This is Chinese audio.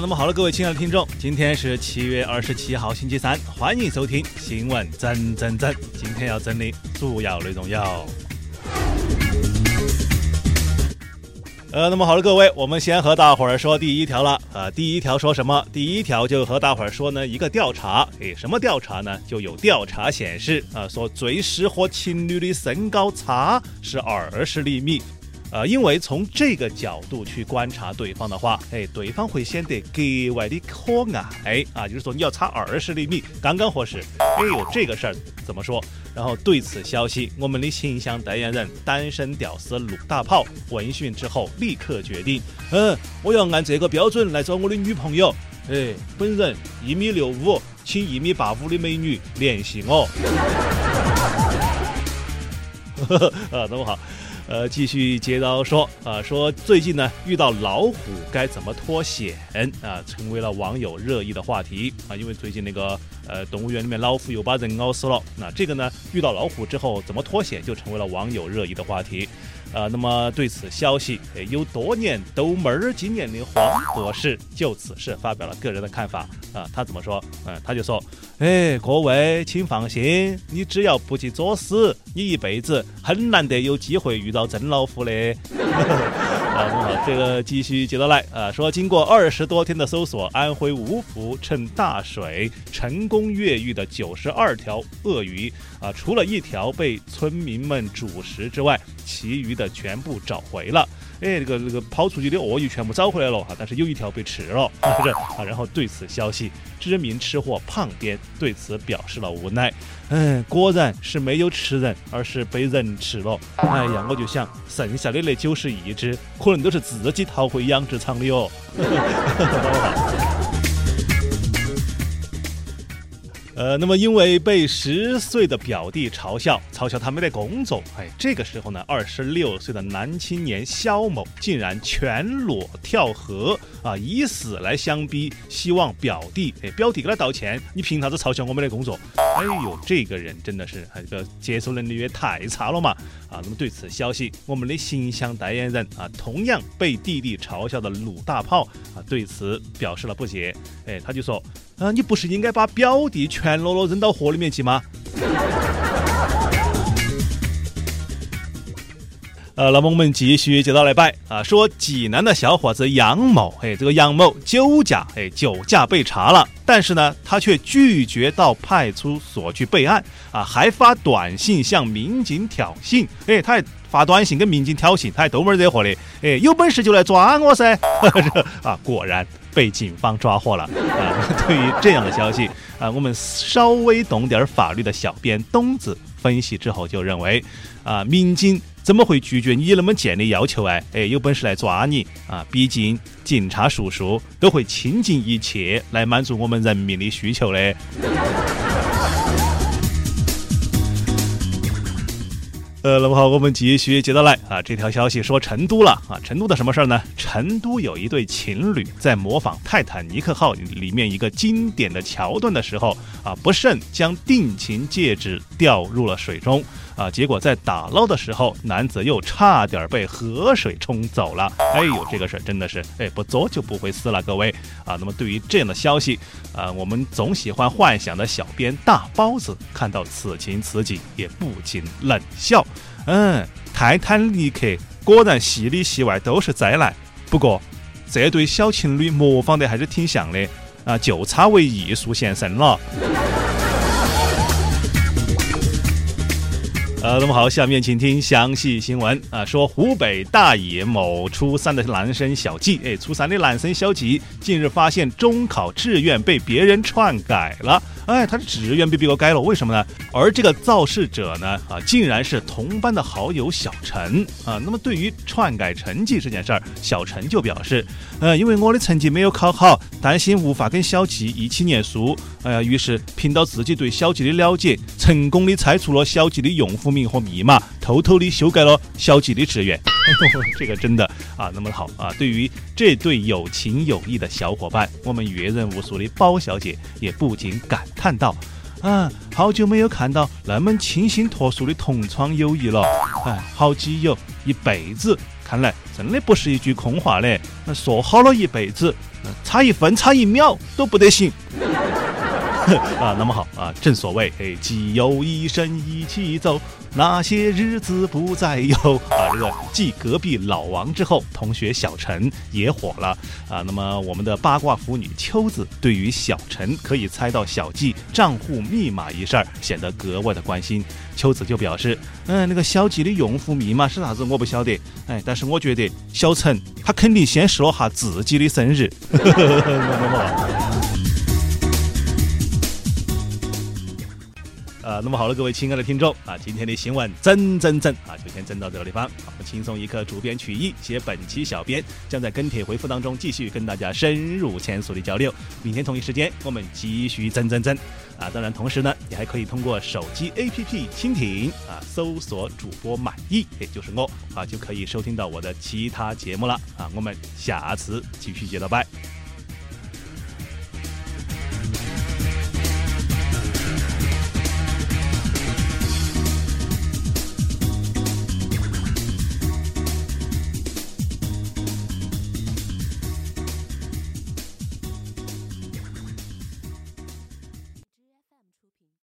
那么好了，各位亲爱的听众，今天是七月二十七号，星期三，欢迎收听新闻真真真。今天要整理主要内容有，呃，那么好了，各位，我们先和大伙儿说第一条了。呃，第一条说什么？第一条就和大伙儿说呢，一个调查。诶，什么调查呢？就有调查显示，啊，说最适合情侣的身高差是二十厘米。呃，因为从这个角度去观察对方的话，哎，对方会显得格外的可爱啊，就是说你要差二十厘米，刚刚合适。哎呦，这个事儿怎么说？然后对此消息，我们的形象代言人单身屌丝鲁大炮闻讯之后，立刻决定，嗯，我要按这个标准来找我的女朋友。哎，本人一米六五，请一米八五的美女联系我。啊，那么好。呃，继续接着说啊，说最近呢遇到老虎该怎么脱险啊，成为了网友热议的话题。啊，因为最近那个呃动物园里面老虎又把人咬死了，那这个呢遇到老虎之后怎么脱险就成为了网友热议的话题。呃，那么对此消息，有多年逗妹儿经验的黄博士就此事发表了个人的看法啊。他怎么说？嗯，他就说：“哎，各位请放心，你只要不去作死，你一辈子很难得有机会遇到真老虎的。”啊，好，这个继续接着来啊，说经过二十多天的搜索，安徽芜湖趁大水成功越狱的九十二条鳄鱼啊，除了一条被村民们煮食之外，其余的全部找回了。哎，这个这个跑出去的鳄鱼全部找回来了哈，但是有一条被吃了，是啊。然后对此消息，知名吃货胖爹对此表示了无奈。嗯，果然是没有吃人，而是被人吃了。哎呀，我就想剩下的那九十一只，可能都是自己逃回养殖场的哦。呃，那么因为被十岁的表弟嘲笑，嘲笑他没得工作，哎，这个时候呢，二十六岁的男青年肖某竟然全裸跳河啊，以死来相逼，希望表弟，哎，表弟给他道歉，你凭啥子嘲笑我没得工作？哎呦，这个人真的是，这个接受能力也太差了嘛！啊，那么对此消息，我们的形象代言人啊，同样被弟弟嘲笑的鲁大炮啊，对此表示了不解，哎，他就说。啊，你不是应该把表弟全裸裸扔到河里面去吗？呃，那么我们继续接着来摆啊，说济南的小伙子杨某，哎，这个杨某酒驾，哎，酒驾被查了，但是呢，他却拒绝到派出所去备案啊，还发短信向民警挑衅，哎，他还发短信跟民警挑衅，他还逗门惹祸的，哎，有本事就来抓我噻！啊，果然。被警方抓获了啊！对于这样的消息啊，我们稍微懂点法律的小编东子分析之后就认为啊，民警怎么会拒绝你那么贱的要求哎？哎，有本事来抓你啊！毕竟警察叔叔都会倾尽一切来满足我们人民的需求的。呃，那么好，我们继续接着来啊。这条消息说成都了啊，成都的什么事儿呢？成都有一对情侣在模仿泰坦尼克号里面一个经典的桥段的时候啊，不慎将定情戒指掉入了水中。啊！结果在打捞的时候，男子又差点被河水冲走了。哎呦，这个事儿真的是，哎，不做就不会死了，各位啊！那么对于这样的消息，啊，我们总喜欢幻想的小编大包子看到此情此景也不禁冷笑。嗯，泰坦尼克果然戏里戏外都是灾难。不过这对小情侣模仿的还是挺像的啊，就差为艺术献身了。呃，那么好，下面请听详细新闻啊。说湖北大冶某初三的男生小季，哎，初三的男生小季近日发现中考志愿被别人篡改了。哎，他的志愿被别个改了，为什么呢？而这个肇事者呢，啊，竟然是同班的好友小陈啊。那么对于篡改成绩这件事儿，小陈就表示，呃，因为我的成绩没有考好，担心无法跟小季一起念书，哎呀，于是凭到自己对小季的了解，成功的猜出了小季的用户名和密码，偷偷的修改了小吉的志愿。这个真的啊，那么好啊！对于这对有情有义的小伙伴，我们阅人无数的包小姐也不禁感。叹道：“啊，好久没有看到那么清新脱俗的同窗友谊了。哎，好基友一辈子看来真的不是一句空话嘞，那说好了一辈子，差一分差一秒都不得行。啊，那么好啊，正所谓，哎，既有一生一起走，那些日子不再有啊。这个继隔壁老王之后，同学小陈也火了啊。那么我们的八卦腐女秋子对于小陈可以猜到小季账户密码一事儿，显得格外的关心。秋子就表示，嗯，那个小季的用户密码是啥子我不晓得，哎，但是我觉得小陈他肯定先说了下自己的生日。那么好了，各位亲爱的听众啊，今天的新闻整整整啊，就先整到这个地方。我们，轻松一刻，主编曲艺写本期小编将在跟帖回复当中继续跟大家深入浅出的交流。明天同一时间我们继续整整整啊！当然，同时呢，你还可以通过手机 APP 蜻蜓啊，搜索主播满意，也就是我啊，就可以收听到我的其他节目了啊。我们下次继续接着拜。